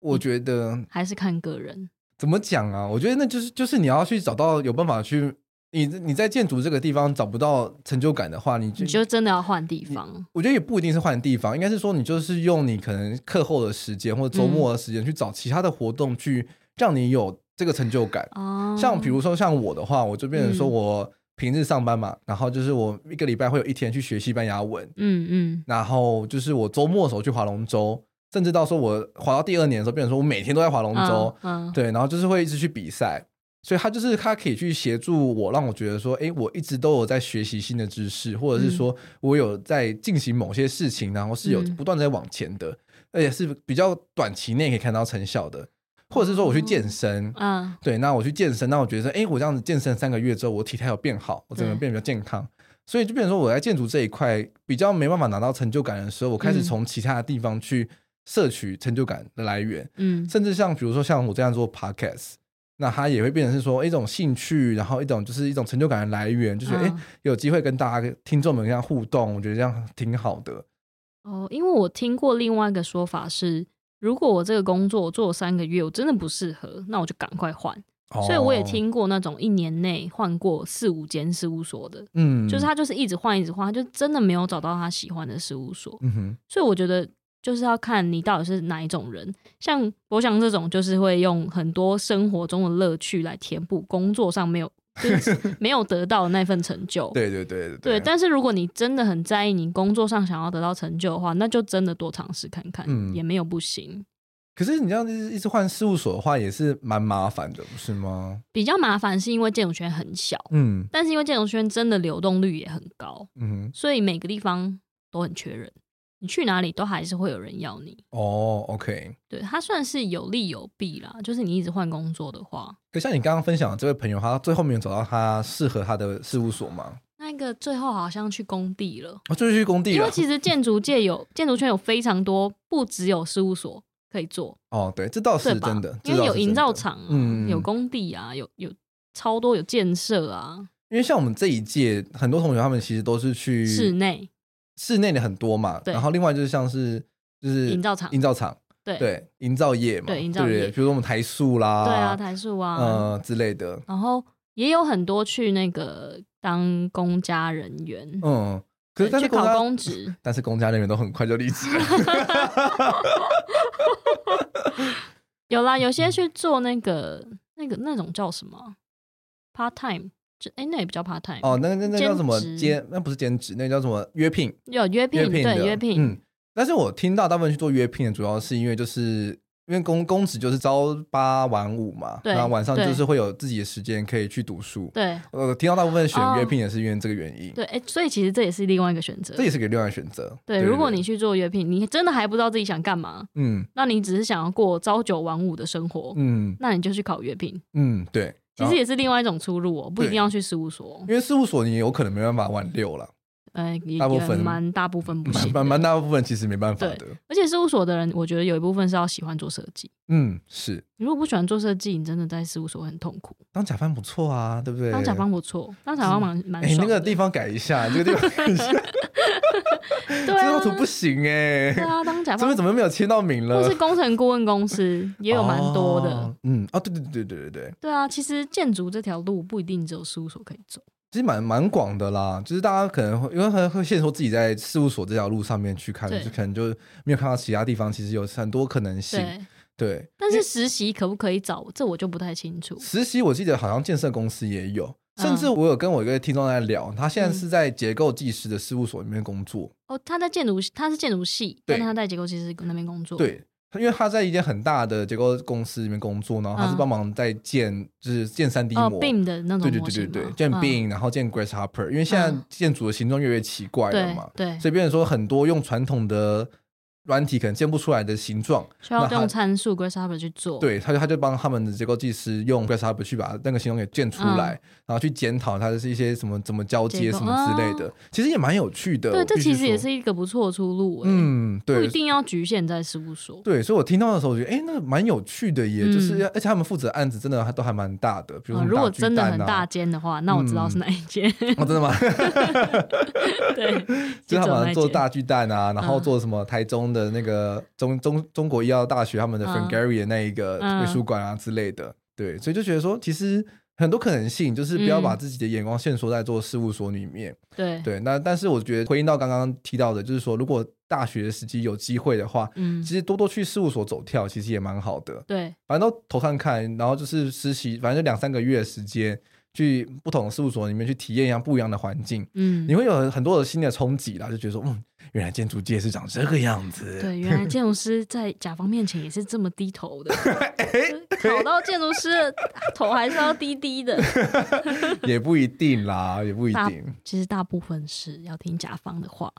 我觉得还是看个人。怎么讲啊？我觉得那就是就是你要去找到有办法去。你你在建筑这个地方找不到成就感的话，你就你就真的要换地方。我觉得也不一定是换地方，应该是说你就是用你可能课后的时间或者周末的时间去找其他的活动，去让你有这个成就感。像比如说像我的话，我就变成说我平日上班嘛，然后就是我一个礼拜会有一天去学西班牙文，嗯嗯，然后就是我周末的时候去划龙舟，甚至到说我划到第二年的时候，变成说我每天都在划龙舟，嗯，嗯对，然后就是会一直去比赛。所以他就是他可以去协助我，让我觉得说，哎，我一直都有在学习新的知识，或者是说我有在进行某些事情，然后是有不断在往前的，而且是比较短期内可以看到成效的，或者是说我去健身，嗯，对，那我去健身，那我觉得，哎，我这样子健身三个月之后，我体态有变好，我整个变得比较健康，所以就变成说我在建筑这一块比较没办法拿到成就感的时候，我开始从其他的地方去摄取成就感的来源，嗯，甚至像比如说像我这样做 podcast。那他也会变成是说一种兴趣，然后一种就是一种成就感的来源，就是哎、嗯，有机会跟大家听众们这样互动，我觉得这样挺好的。哦，因为我听过另外一个说法是，如果我这个工作我做了三个月，我真的不适合，那我就赶快换。哦、所以我也听过那种一年内换过四五间事务所的，嗯，就是他就是一直换一直换，他就真的没有找到他喜欢的事务所。嗯哼，所以我觉得。就是要看你到底是哪一种人，像我想这种就是会用很多生活中的乐趣来填补工作上没有就是 没有得到的那份成就。对对对对，对。但是如果你真的很在意你工作上想要得到成就的话，那就真的多尝试看看，嗯，也没有不行。可是你这样子一直换事务所的话，也是蛮麻烦的，不是吗？比较麻烦是因为建筑圈很小，嗯，但是因为建筑圈真的流动率也很高，嗯，所以每个地方都很缺人。你去哪里都还是会有人要你哦。Oh, OK，对，它算是有利有弊啦。就是你一直换工作的话，可像你刚刚分享的这位朋友，他最后没有找到他适合他的事务所吗？那个最后好像去工地了。哦，就是去工地了。因为其实建筑界有建筑圈有非常多，不只有事务所可以做。哦，对，这倒是真的。因为有营造厂啊，嗯，有工地啊，有有超多有建设啊。因为像我们这一届很多同学，他们其实都是去室内。室内的很多嘛，然后另外就是像是就是营造厂、营造厂，对对，营造业嘛，对营造业，比如说我们台塑啦，对啊，台塑啊，呃之类的。然后也有很多去那个当公家人员，嗯，可是去考公职，但是公家人员都很快就离职了。有啦，有些去做那个那个那种叫什么 part time。哎，那也比较 part time 哦，那那那叫什么兼？那不是兼职，那叫什么约聘？有约聘，约聘对约聘。嗯，但是我听到大部分去做约聘的，主要是因为就是因为公公职就是朝八晚五嘛，然后晚上就是会有自己的时间可以去读书。对，呃听到大部分选约聘也是因为这个原因。对，哎，所以其实这也是另外一个选择，这也是个另外一个选择。对，如果你去做约聘，你真的还不知道自己想干嘛，嗯，那你只是想要过朝九晚五的生活，嗯，那你就去考约聘。嗯，对。其实也是另外一种出路哦，不一定要去事务所，因为事务所你有可能没办法晚六了。呃，大部分蛮大部分不行，蛮蛮大部分其实没办法的。而且事务所的人，我觉得有一部分是要喜欢做设计。嗯，是。你如果不喜欢做设计，你真的在事务所很痛苦。当甲方不错啊，对不对？当甲方不错，当甲方蛮蛮。哎，那个地方改一下，这个地方改一下。对啊，这张图不行哎。对啊，当甲方 这边怎么没有签到名了？或是工程顾问公司 也有蛮多的。嗯，哦，对对对对对对。对啊，其实建筑这条路不一定只有事务所可以走。其实蛮蛮广的啦，就是大家可能会因为会会先说自己在事务所这条路上面去看，就可能就没有看到其他地方，其实有很多可能性。对，对但是实习可不可以找？这我就不太清楚。实习我记得好像建设公司也有，甚至我有跟我一个听众在聊，他现在是在结构技师的事务所里面工作。嗯、哦，他在建筑，他是建筑系，但他在结构技师那边工作。对。因为他在一间很大的结构公司里面工作，然后他是帮忙在建，嗯、就是建三 D 模，哦，BIM 的那种对对对对对，建 BIM，嗯、然后建 Grasshopper，因为现在建筑的形状越来越奇怪了嘛，对，对。所以变成说很多用传统的。软体可能建不出来的形状，需要用参数 Grasshopper 去做。对，他就他就帮他们的结构技师用 Grasshopper 去把那个形状给建出来，嗯、然后去检讨它的是一些什么怎么交接什么之类的，哦、其实也蛮有趣的。对，这其实也是一个不错的出路。嗯，对，不一定要局限在事务所。对，所以我听到的时候，我觉得哎，那蛮有趣的耶，嗯、就是而且他们负责案子真的还都还蛮大的，比如如果真的很大间的话，那我知道是哪一间。嗯、哦，真的吗？对，就是他们做大巨蛋啊，然后做什么台中的那个。中中中国医药大学他们的 Fingari 的那一个美术馆啊之类的，嗯、对，所以就觉得说，其实很多可能性，就是不要把自己的眼光限缩在做事务所里面。对对，那但是我觉得回应到刚刚提到的，就是说，如果大学时期有机会的话，嗯，其实多多去事务所走跳，其实也蛮好的。对，反正都投看看，然后就是实习，反正就两三个月的时间。去不同的事务所里面去体验一样不一样的环境，嗯，你会有很多的新的冲击啦，就觉得说，嗯，原来建筑界是长这个样子。对，原来建筑师在甲方面前也是这么低头的，考到建筑师头还是要低低的，也不一定啦，也不一定。其实大部分是要听甲方的话。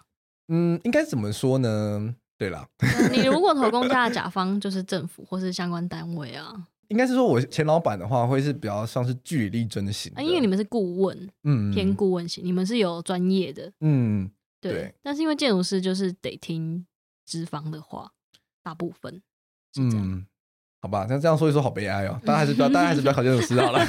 嗯，应该怎么说呢？对啦，你如果投公家的甲方就是政府或是相关单位啊。应该是说，我前老板的话会是比较像是据理力争型，啊，因为你们是顾问，嗯，偏顾问型，你们是有专业的，嗯，对。对，但是因为建筑师就是得听资方的话，大部分是这样。嗯好吧，那这样说一说好悲哀哦。大家还是不要，大家还是不要考建筑师好了。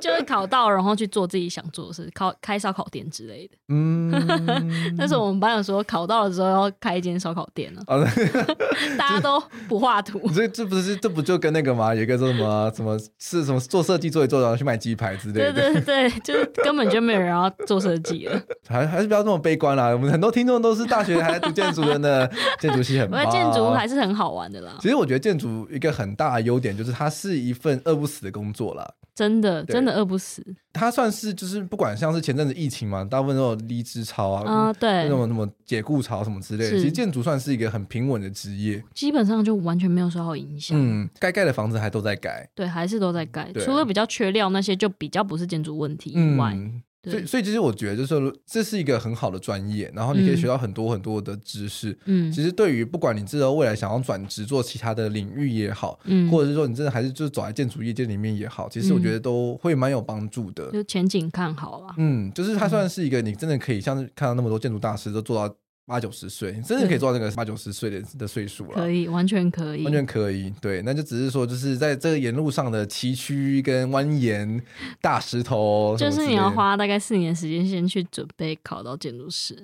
就是考到，然后去做自己想做的事，考开烧烤店之类的。嗯，但是我们班有说考到了之后要开一间烧烤店了。啊、大家都不画图。这这不是这不就跟那个吗？有一个说什么什么是什么做设计做一做，然后去卖鸡排之类的。对对对，就是根本就没有人要做设计了。还还是不要这么悲观啦。我们很多听众都是大学还在读建筑的呢，建筑系很棒。建筑还是很好玩的啦。其实我。我觉得建筑一个很大的优点就是它是一份饿不死的工作啦，真的真的饿不死。它算是就是不管像是前阵子疫情嘛，大部分都有离职潮啊，啊对，那种什么解雇潮什么之类的。其实建筑算是一个很平稳的职业，基本上就完全没有受到影响。嗯，该盖的房子还都在盖，对，还是都在盖，除了比较缺料那些，就比较不是建筑问题以外。嗯所以，所以其实我觉得，就是，这是一个很好的专业，然后你可以学到很多很多的知识。嗯，其实对于不管你之后未来想要转职做其他的领域也好，嗯，或者是说你真的还是就是走在建筑业界里面也好，其实我觉得都会蛮有帮助的。就前景看好了。嗯，就是它算是一个你真的可以像是看到那么多建筑大师都做到。八九十岁，真的可以做到这个八九十岁的的岁数了。可以，完全可以，完全可以。对，那就只是说，就是在这个沿路上的崎岖跟蜿蜒、大石头，就是你要花大概四年时间先去准备考到建筑师。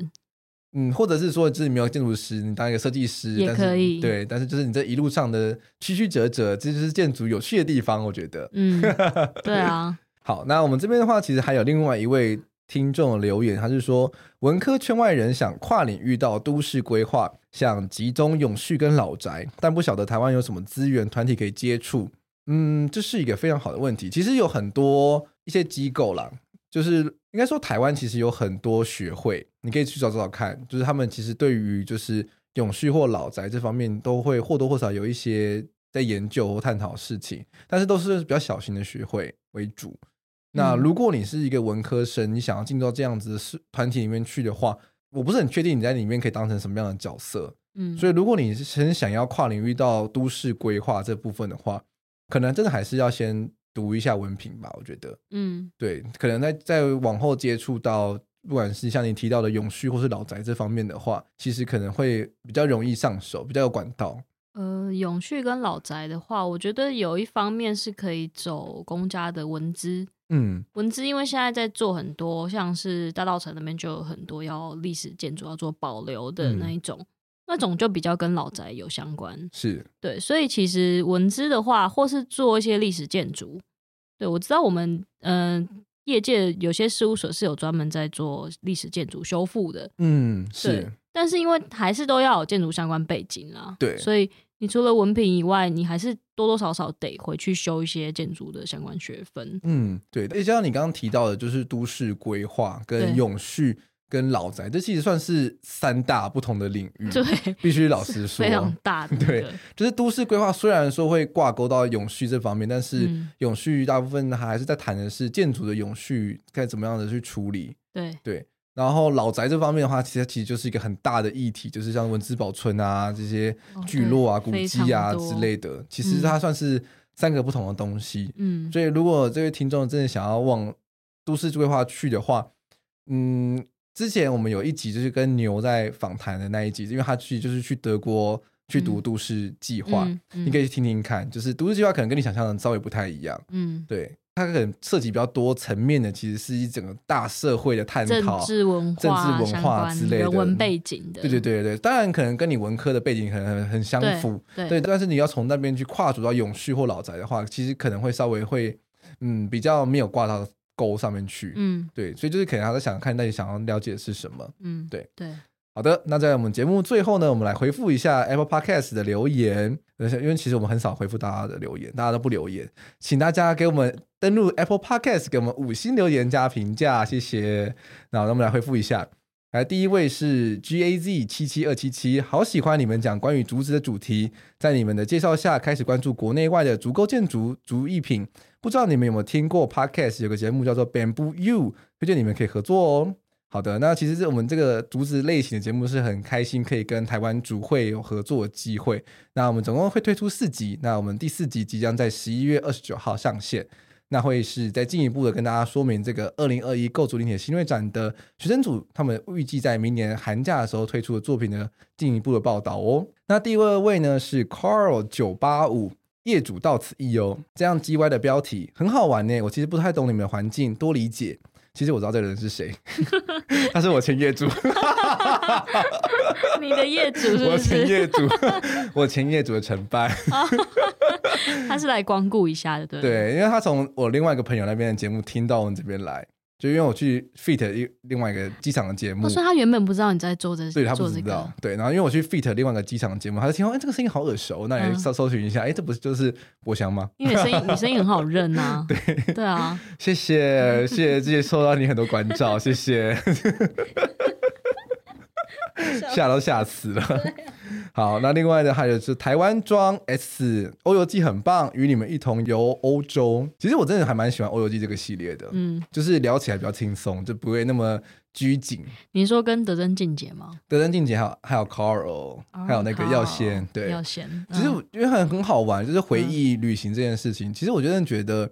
嗯，或者是说，就是你没有建筑师，你当一个设计师也可以。对，但是就是你这一路上的曲曲折折，这就是建筑有趣的地方，我觉得。嗯，对啊。好，那我们这边的话，其实还有另外一位。听众留言，他是说，文科圈外人想跨领域到都市规划，想集中永续跟老宅，但不晓得台湾有什么资源团体可以接触。嗯，这是一个非常好的问题。其实有很多一些机构啦，就是应该说台湾其实有很多学会，你可以去找找看，就是他们其实对于就是永续或老宅这方面，都会或多或少有一些在研究或探讨事情，但是都是比较小型的学会为主。那如果你是一个文科生，你想要进到这样子的团体里面去的话，我不是很确定你在里面可以当成什么样的角色。嗯，所以如果你是很想要跨领域到都市规划这部分的话，可能真的还是要先读一下文凭吧。我觉得，嗯，对，可能在在往后接触到不管是像你提到的永续或是老宅这方面的话，其实可能会比较容易上手，比较有管道。呃，永续跟老宅的话，我觉得有一方面是可以走公家的文资。嗯，文资因为现在在做很多，像是大道城那边就有很多要历史建筑要做保留的那一种，嗯、那种就比较跟老宅有相关。是对，所以其实文资的话，或是做一些历史建筑，对，我知道我们嗯、呃、业界有些事务所是有专门在做历史建筑修复的。嗯，是，但是因为还是都要有建筑相关背景啦，对，所以。你除了文凭以外，你还是多多少少得回去修一些建筑的相关学分。嗯，对。再加上你刚刚提到的，就是都市规划、跟永续、跟老宅，这其实算是三大不同的领域。对，必须老实说，非常大的。对，就是都市规划虽然说会挂钩到永续这方面，但是永续大部分还是在谈的是建筑的永续该怎么样的去处理。对对。然后老宅这方面的话，其实其实就是一个很大的议题，就是像文资保存啊这些聚落啊、古迹啊之类的，其实它算是三个不同的东西。嗯，所以如果这位听众真的想要往都市规划去的话，嗯，之前我们有一集就是跟牛在访谈的那一集，因为他去就是去德国去读都市计划，嗯嗯嗯、你可以去听听看，就是都市计划可能跟你想象的稍微不太一样。嗯，对。它可能涉及比较多层面的，其实是一整个大社会的探讨，政治文化、政治文化之类的人文背景的。对对对对，当然可能跟你文科的背景可能很很相符，对，对，对。但是你要从那边去跨足到永续或老宅的话，其实可能会稍微会嗯比较没有挂到钩上面去。嗯，对。所以就是可能还在想看，那你想要了解的是什么？嗯，对对。好的，那在我们节目最后呢，我们来回复一下 Apple Podcast 的留言。因为其实我们很少回复大家的留言，大家都不留言，请大家给我们登录 Apple Podcast，给我们五星留言加评价，谢谢。那我们来回复一下。来，第一位是 G A Z 七七二七七，好喜欢你们讲关于竹子的主题，在你们的介绍下开始关注国内外的竹构建筑、竹艺品。不知道你们有没有听过 Podcast 有个节目叫做 Bamboo You，推荐你们可以合作哦。好的，那其实是我们这个竹子类型的节目是很开心，可以跟台湾竹会有合作机会。那我们总共会推出四集，那我们第四集即将在十一月二十九号上线，那会是再进一步的跟大家说明这个二零二一构筑林铁新锐展的学生组，他们预计在明年寒假的时候推出的作品的进一步的报道哦。那第二位呢是 Carl 九八五，业主到此一游，这样 G Y 的标题很好玩呢。我其实不太懂你们的环境，多理解。其实我知道这个人是谁，他是我前业主。你的业主是是？我前业主，我前业主的承办。他是来光顾一下的，对。对，因为他从我另外一个朋友那边的节目听到我们这边来。就因为我去 fit 一另外一个机场的节目，他说他原本不知道你在做这，对他不知道，对，然后因为我去 fit 另外一个机场的节目，他就听到，哎，这个声音好耳熟，那也搜搜寻一下，哎，这不是就是博翔吗？因为声音，你声音很好认啊，对。对啊，谢谢谢谢，这些受到你很多关照，谢谢，吓都吓死了。好，那另外呢还有是台湾装 S 欧游记很棒，与你们一同游欧洲。其实我真的还蛮喜欢欧游记这个系列的，嗯，就是聊起来比较轻松，就不会那么拘谨。你说跟德珍静姐吗？德珍静姐还有还有 Carl，、哦、还有那个耀先，对，耀先。其实因为很很好玩，就是回忆旅行这件事情。嗯、其实我真的觉得，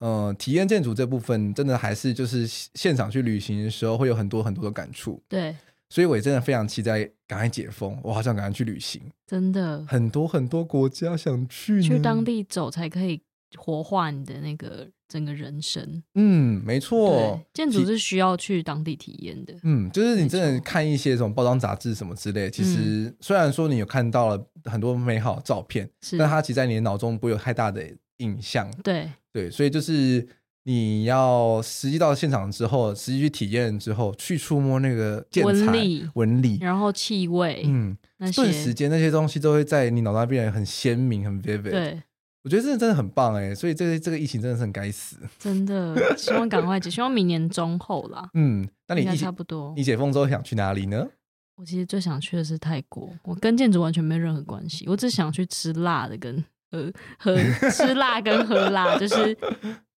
嗯、呃，体验建筑这部分真的还是就是现场去旅行的时候会有很多很多的感触。对。所以我也真的非常期待赶快解封，我好想赶快去旅行。真的，很多很多国家想去，去当地走才可以活化你的那个整个人生。嗯，没错，建筑是需要去当地体验的。嗯，就是你真的看一些这种包装杂志什么之类，其实虽然说你有看到了很多美好的照片，是但它其实在你的脑中不会有太大的印象。对对，所以就是。你要实际到现场之后，实际去体验之后，去触摸那个建材纹理，然后气味，嗯，那些顿时间那些东西都会在你脑袋变得很鲜明、很 vivid。对，我觉得这真的很棒哎，所以这个这个疫情真的是很该死，真的，希望赶快解，希望明年中后啦。嗯，那你差不多，你解封之后想去哪里呢？我其实最想去的是泰国，我跟建筑完全没有任何关系，我只想去吃辣的跟喝喝吃辣跟喝辣，就是。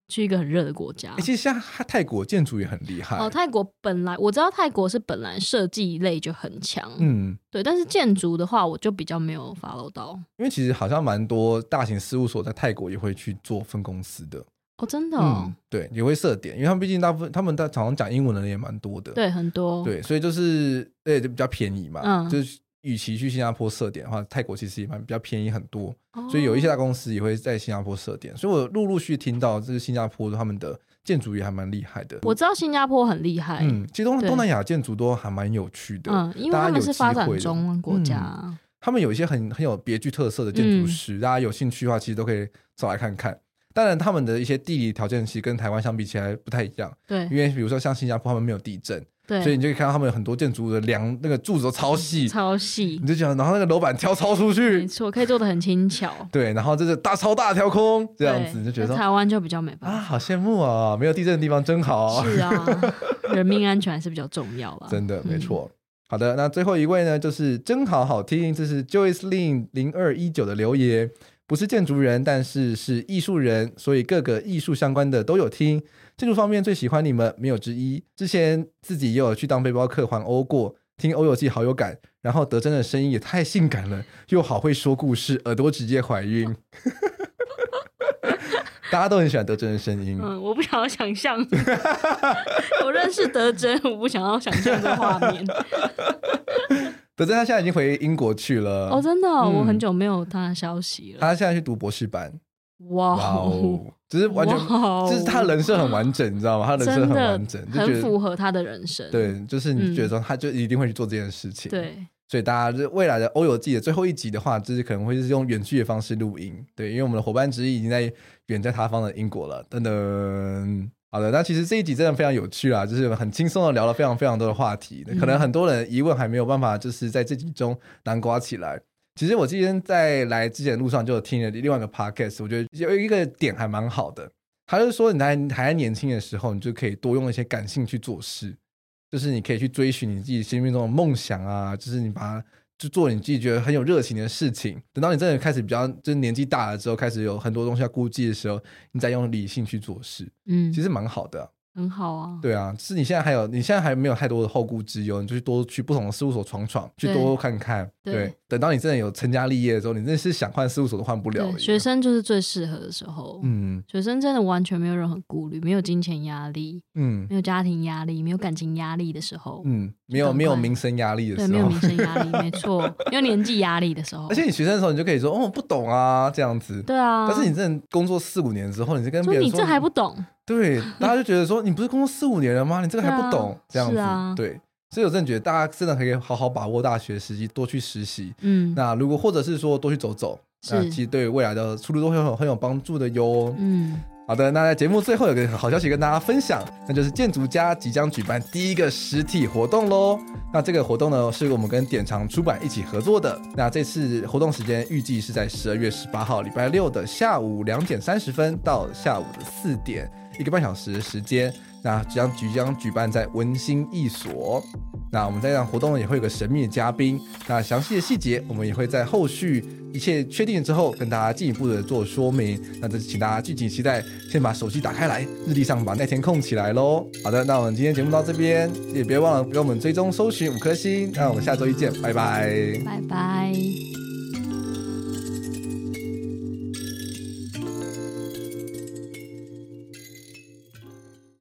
去一个很热的国家，欸、其实像泰国建筑也很厉害哦。泰国本来我知道泰国是本来设计类就很强，嗯，对。但是建筑的话，我就比较没有 follow 到。因为其实好像蛮多大型事务所在泰国也会去做分公司的哦，真的、哦嗯，对，也会设点，因为他们毕竟大部分他们在常常讲英文的人也蛮多的，对，很多，对，所以就是对就比较便宜嘛，嗯，就是。与其去新加坡设点的话，泰国其实也蛮比较便宜很多，哦、所以有一些大公司也会在新加坡设点。所以我陆陆续续听到，这个新加坡他们的建筑也还蛮厉害的。我知道新加坡很厉害，嗯，其实东东南亚建筑都还蛮有趣的，嗯，因为他们是发展中国家，嗯、他们有一些很很有别具特色的建筑师，嗯、大家有兴趣的话，其实都可以找来看看。当然，他们的一些地理条件其实跟台湾相比起来不太一样，对，因为比如说像新加坡，他们没有地震。对所以你就可以看到他们有很多建筑的梁，那个柱子都超细，超细。你就讲，然后那个楼板挑超出去，没错，可以做的很轻巧。对，然后这是大超大挑空这样子，你就觉得台湾就比较没办法啊，好羡慕啊！没有地震的地方真好。是啊，人命安全还是比较重要吧。真的没错。嗯、好的，那最后一位呢，就是真好好听，这是 Joyce Lin 零二一九的留言。不是建筑人，但是是艺术人，所以各个艺术相关的都有听。建筑方面最喜欢你们，没有之一。之前自己也有去当背包客环欧过，听欧游记好有感。然后德珍的声音也太性感了，又好会说故事，耳朵直接怀孕。大家都很喜欢德珍的声音。嗯，我不想要想象，我认识德珍，我不想要想象这画面。德珍他现在已经回英国去了哦，真的，嗯、我很久没有他的消息了。他现在去读博士班，哇哦，只是完全，就是他人设很完整，你知道吗？他人设很完整，很符合他的人生。对，就是你觉得说他就一定会去做这件事情。对，所以大家就未来的欧游记的最后一集的话，就是可能会是用远距的方式录音。对，因为我们的伙伴之一已经在远在他方的英国了。噔噔。好的，那其实这一集真的非常有趣啊，就是很轻松的聊了非常非常多的话题，可能很多人疑问还没有办法就是在这集中南瓜起来。其实我今天在来之前的路上就听了另外一个 podcast，我觉得有一个点还蛮好的，他就是说你还还在年轻的时候，你就可以多用一些感性去做事，就是你可以去追寻你自己心目中的梦想啊，就是你把它。就做你自己觉得很有热情的事情，等到你真的开始比较，就是年纪大了之后，开始有很多东西要顾忌的时候，你再用理性去做事，嗯，其实蛮好的。很好啊，对啊，是你现在还有，你现在还没有太多的后顾之忧，你就去多去不同的事务所闯闯，去多多看看。对，对，等到你真的有成家立业的时候，你真的是想换事务所都换不了。学生就是最适合的时候，嗯，学生真的完全没有任何顾虑，没有金钱压力，嗯，没有家庭压力，没有感情压力的时候，嗯，没有没有民生压力的时候，对，没有民生压力，没 错，没有年纪压力的时候。而且你学生的时候，你就可以说，哦，不懂啊，这样子。对啊。但是你真的工作四五年之后，你就跟别人说，你这还不懂。对，大家就觉得说，你不是工作四五年了吗？你这个还不懂，啊、这样子。啊、对，所以我真的觉得大家真的可以好好把握大学时机，多去实习。嗯，那如果或者是说多去走走，那其实对未来的出路都会很很有帮助的哟。嗯，好的，那在节目最后有个好消息跟大家分享，那就是建筑家即将举办第一个实体活动喽。那这个活动呢，是我们跟典藏出版一起合作的。那这次活动时间预计是在十二月十八号礼拜六的下午两点三十分到下午的四点。一个半小时的时间，那将即将举办在文心艺所。那我们在这场活动也会有个神秘的嘉宾。那详细的细节，我们也会在后续一切确定之后，跟大家进一步的做说明。那这请大家敬请期待。先把手机打开来，日历上把那天空起来喽。好的，那我们今天节目到这边，也别忘了给我们追踪搜寻五颗星。那我们下周一见，拜拜，拜拜。